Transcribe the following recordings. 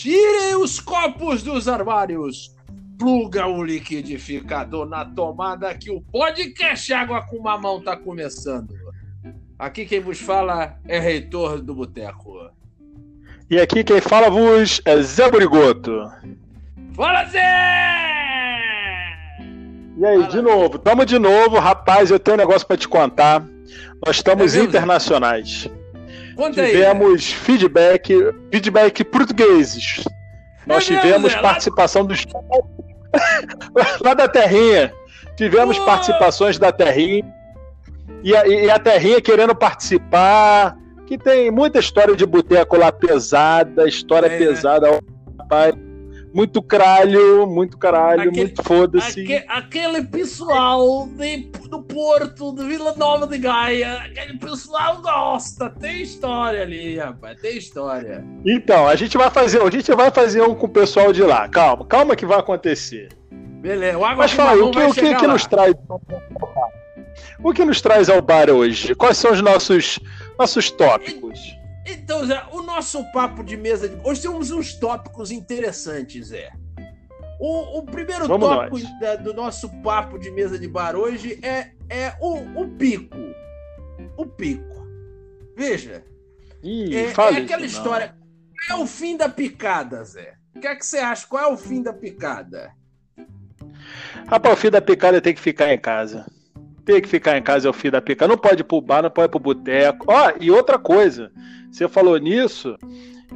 Tirem os copos dos armários. Pluga o liquidificador na tomada que o podcast Água com Mamão tá começando. Aqui quem vos fala é Reitor do Boteco. E aqui quem fala vos é Zé Burigoto. Fala, Zé! E aí, fala, de novo, tamo de novo, rapaz, eu tenho um negócio para te contar. Nós estamos é internacionais. Conta tivemos aí, feedback, feedback portugueses. Nós tivemos mesmo, participação lá... dos lá da Terrinha. Tivemos participações da Terrinha. E a, e a Terrinha querendo participar que tem muita história de boteco lá pesada, história é, pesada, né? rapaz. Muito cralho, muito caralho, aquele, muito foda-se. Aquele, aquele, pessoal de, do Porto, de Vila Nova de Gaia, aquele pessoal gosta, tem história ali, rapaz, tem história. Então, a gente vai fazer, a gente vai fazer um com o pessoal de lá. Calma, calma que vai acontecer. Beleza, o Água Mas fala, o que, o que, que nos traz? O que nos traz ao bar hoje? Quais são os nossos nossos tópicos. Então, Zé, o nosso papo de mesa de... Hoje temos uns tópicos interessantes, Zé. O, o primeiro Vamos tópico da, do nosso papo de mesa de bar hoje é, é o, o pico. O pico. Veja. Ih, é, é aquela história. Qual é o fim da picada, Zé? O que é que você acha? Qual é o fim da picada? Rapaz, o fim da picada tem que ficar em casa ter que ficar em casa é o fim da pica. Não pode ir pro bar, não pode ir pro boteco. Ó, e outra coisa, você falou nisso,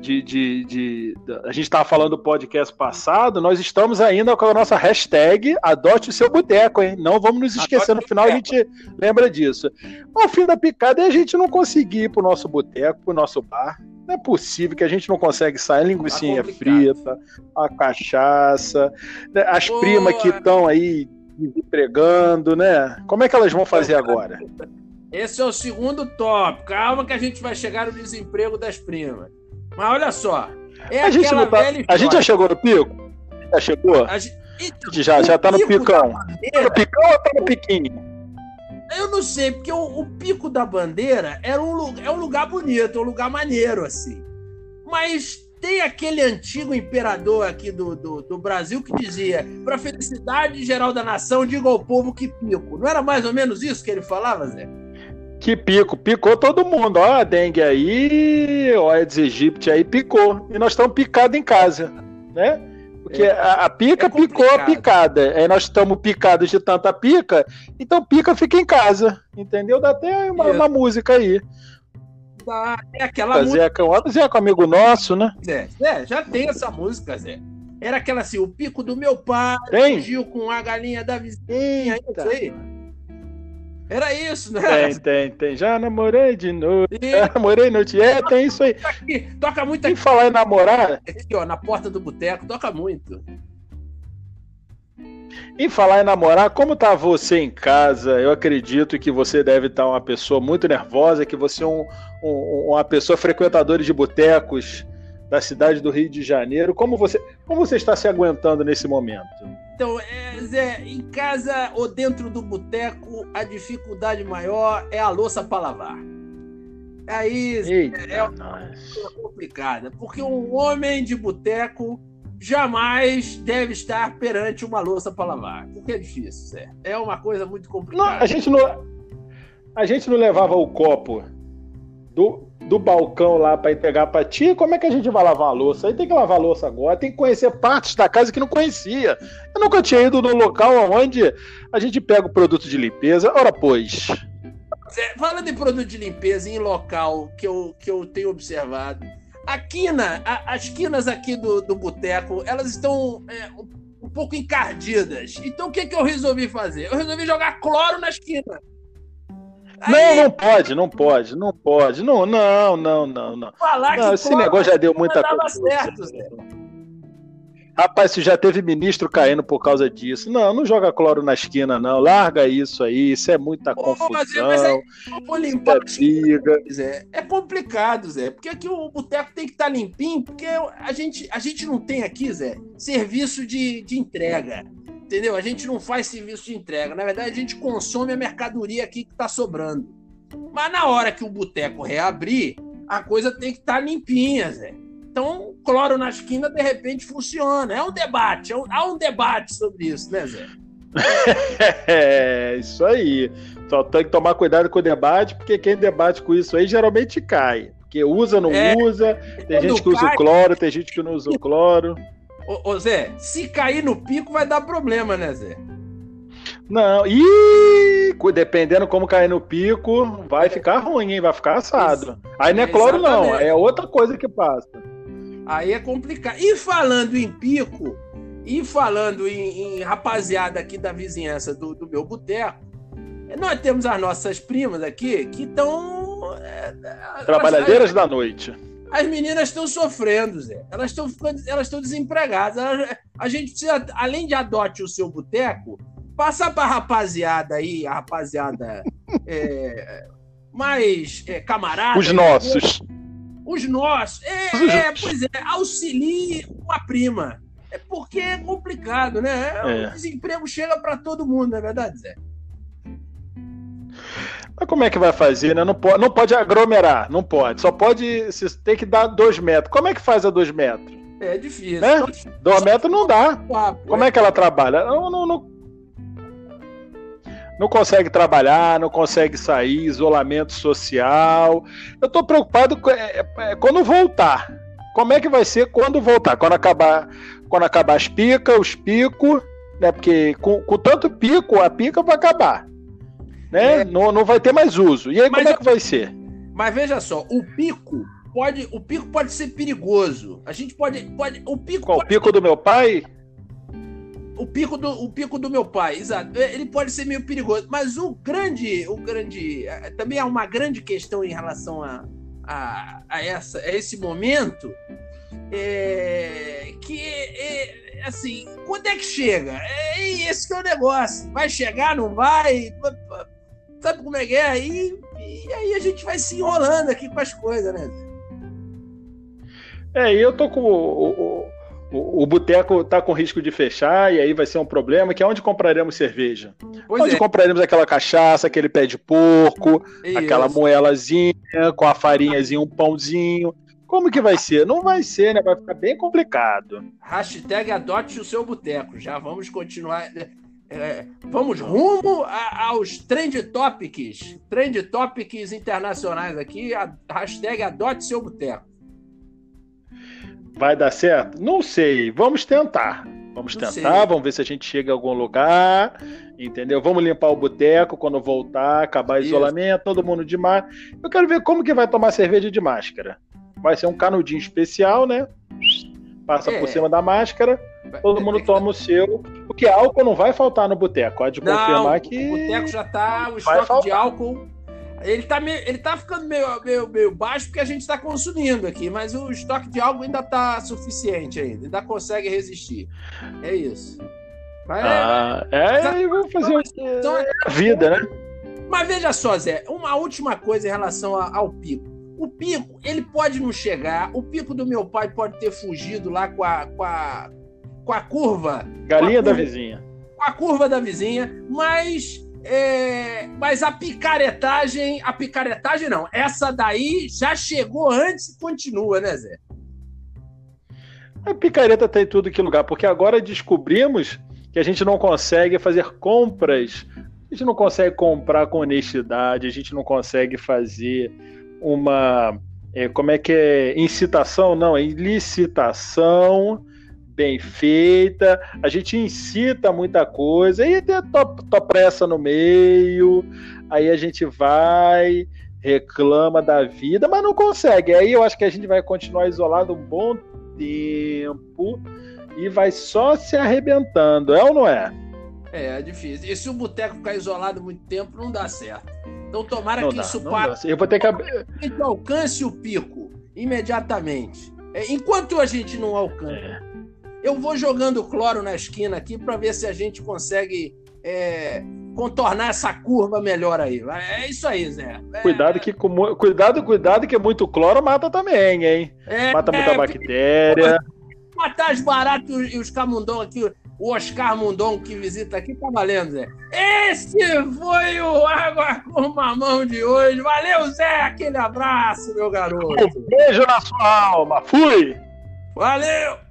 de, de, de, a gente estava falando do podcast passado, nós estamos ainda com a nossa hashtag Adote o seu boteco, hein? Não vamos nos esquecer, no final a gente lembra disso. O fim da picada é a gente não conseguir ir pro nosso boteco, pro nosso bar. Não é possível que a gente não consegue sair linguiça tá frita, a cachaça, né? as primas que estão aí desempregando, né? Como é que elas vão fazer agora? Esse é o segundo tópico. Calma que a gente vai chegar no desemprego das primas. Mas olha só. É a, gente tá... a gente já chegou no pico? Já chegou? A gente... Então, já, já tá no picão. Tá no picão ou tá no piquinho? Eu não sei, porque o, o pico da bandeira era um, é um lugar bonito, um lugar maneiro, assim. Mas tem aquele antigo imperador aqui do, do, do Brasil que dizia: para felicidade geral da nação, diga ao povo que pico. Não era mais ou menos isso que ele falava, Zé? Que pico, picou todo mundo. Ó, a dengue aí, ó, a Aedes aegypti aí picou. E nós estamos picados em casa, né? Porque é, a, a, pica é picou a picada. Aí nós estamos picados de tanta pica, então pica fica em casa. Entendeu? Dá até uma, uma música aí da. É aquela música. Zeca, o Zeca, amigo nosso, né? É, é, já tem essa música, Zé. Era aquela assim, o pico do meu pai, tem? fugiu com a galinha da vizinha, isso aí. Era isso, né? Tem, tem, tem. Já namorei de noite. E... Já namorei noite. É, tem isso aí. Toca, aqui, toca muito aqui. E falar em namorar. Aqui, ó, na porta do boteco, toca muito. Em falar em namorar, como tá você em casa? Eu acredito que você deve estar tá uma pessoa muito nervosa, que você é um, um, uma pessoa frequentadora de botecos da cidade do Rio de Janeiro. Como você, como você está se aguentando nesse momento? Então, é, Zé, em casa ou dentro do boteco, a dificuldade maior é a louça para lavar. Aí Eita, é, uma coisa complicada, porque um homem de boteco jamais deve estar perante uma louça para lavar. Porque é difícil, Zé. É uma coisa muito complicada. Não, a gente não, a gente não levava o copo do, do balcão lá para entregar para ti, como é que a gente vai lavar a louça? Aí tem que lavar a louça agora, tem que conhecer partes da casa que não conhecia. Eu nunca tinha ido no local onde a gente pega o produto de limpeza. Ora, pois. Zé, falando em produto de limpeza em local que eu, que eu tenho observado, a quina, a, as quinas aqui do, do boteco, elas estão é, um, pouco encardidas. Então o que, que eu resolvi fazer? Eu resolvi jogar cloro nas quinas. Aí... Não, não pode, não pode, não pode. Não, não, não, não, não. Falar não, esse negócio já deu muita coisa. Certo, Zé. Rapaz, se já teve ministro caindo por causa disso. Não, não joga cloro na esquina, não. Larga isso aí. Isso é muita Pô, confusão. Mas é, mas limpar é, Zé. é complicado, Zé. Porque aqui o boteco tem que estar tá limpinho, porque a gente, a gente não tem aqui, Zé, serviço de, de entrega. Entendeu? A gente não faz serviço de entrega. Na verdade, a gente consome a mercadoria aqui que está sobrando. Mas na hora que o boteco reabrir, a coisa tem que estar tá limpinha, Zé. Então, cloro na esquina, de repente, funciona. É um debate, é um, há um debate sobre isso, né, Zé? é, isso aí. Só tem que tomar cuidado com o debate, porque quem debate com isso aí geralmente cai. Porque usa, não é, usa, tem gente que cai... usa o cloro, tem gente que não usa o cloro. Ô, ô, Zé, se cair no pico vai dar problema, né, Zé? Não, e dependendo como cair no pico, vai é. ficar ruim, hein? Vai ficar assado. Aí não é cloro, não, é outra coisa que passa. Aí é complicado. E falando em pico, e falando em, em rapaziada aqui da vizinhança do, do meu boteco, nós temos as nossas primas aqui que estão. É, Trabalhadeiras da noite. As meninas estão sofrendo, Zé. Elas estão elas estão desempregadas. Elas, a gente precisa, além de adote o seu boteco, passar para a rapaziada aí, a rapaziada é, mais é, camarada. Os nossos. Os nossos. É, é, pois é, auxilie uma prima. É porque é complicado, né? É. O desemprego chega para todo mundo, não é verdade, Zé? Mas como é que vai fazer, né? Não pode, não pode aglomerar, não pode. Só pode. Você tem que dar dois metros. Como é que faz a dois metros? É difícil. Né? Dois metros não dá. Como é que ela trabalha? Não, não, não, não consegue trabalhar, não consegue sair, isolamento social. Eu estou preocupado com, é, é, quando voltar. Como é que vai ser quando voltar? Quando acabar, quando acabar as picas, os picos, né? Porque com, com tanto pico, a pica vai acabar. Né? É. Não, não vai ter mais uso. E aí, mas, como é que vai ser? Mas veja só, o pico pode, o pico pode ser perigoso. A gente pode, pode o pico. Qual pode... o pico do meu pai? o pico do, o pico do meu pai, exato. É, ele pode ser meio perigoso, mas o grande, o grande, é, também há uma grande questão em relação a, a, a, essa, a esse momento, é, que é, assim, quando é que chega? É esse que é o negócio. Vai chegar, não vai? Sabe como é que é? E, e aí a gente vai se enrolando aqui com as coisas, né? É, eu tô com o, o o, boteco está com risco de fechar e aí vai ser um problema, que é onde compraremos cerveja. Pois onde é. compraremos aquela cachaça, aquele pé de porco, Isso. aquela moelazinha, com a farinhazinha, um pãozinho. Como que vai ser? Não vai ser, né? Vai ficar bem complicado. Hashtag adote o seu boteco. Já vamos continuar. É, vamos rumo a, aos trend topics. Trend topics internacionais aqui. A, hashtag adote seu boteco. Vai dar certo? Não sei. Vamos tentar. Vamos tentar, vamos ver se a gente chega a algum lugar, entendeu? Vamos limpar o boteco quando voltar, acabar isolamento, todo mundo de máscara. Eu quero ver como que vai tomar cerveja de máscara. Vai ser um canudinho especial, né? Passa é. por cima da máscara, todo mundo toma o seu. Porque álcool não vai faltar no boteco. Pode não, confirmar que. O boteco já tá, o estoque faltar. de álcool ele tá, meio, ele tá ficando meio, meio, meio baixo porque a gente está consumindo aqui, mas o estoque de algo ainda tá suficiente ainda, ainda consegue resistir. É isso. Mas, ah, é, é vamos fazer o então, é, vida, né? Mas veja só, Zé, uma última coisa em relação ao pico. O pico, ele pode não chegar. O pico do meu pai pode ter fugido lá com a, com a, com a curva. Galinha a curva, da vizinha. Com a curva da vizinha, mas é, mas a picaretagem, a picaretagem não, essa daí já chegou antes e continua, né, Zé? A picareta tá em tudo que lugar, porque agora descobrimos que a gente não consegue fazer compras, a gente não consegue comprar com honestidade, a gente não consegue fazer uma. É, como é que é? Incitação? Não, é ilicitação bem feita, a gente incita muita coisa, e tem tua pressa no meio, aí a gente vai, reclama da vida, mas não consegue. Aí eu acho que a gente vai continuar isolado um bom tempo e vai só se arrebentando, é ou não é? É, é difícil. E se o boteco ficar isolado muito tempo, não dá certo. Então tomara não que dá, isso pare. Eu vou ter que a alcance o pico imediatamente. É, enquanto a gente não alcança, é. Eu vou jogando cloro na esquina aqui para ver se a gente consegue é, contornar essa curva melhor aí. É isso aí, Zé. É... Cuidado que cuidado, cuidado que muito cloro mata também, hein? É, mata muita é, bactéria. Matar as baratas e os camundongos aqui. O Oscar Mundon que visita aqui tá valendo, Zé. Esse foi o Água com Mamão de hoje. Valeu, Zé. Aquele abraço, meu garoto. Um beijo na sua alma. Fui! Valeu!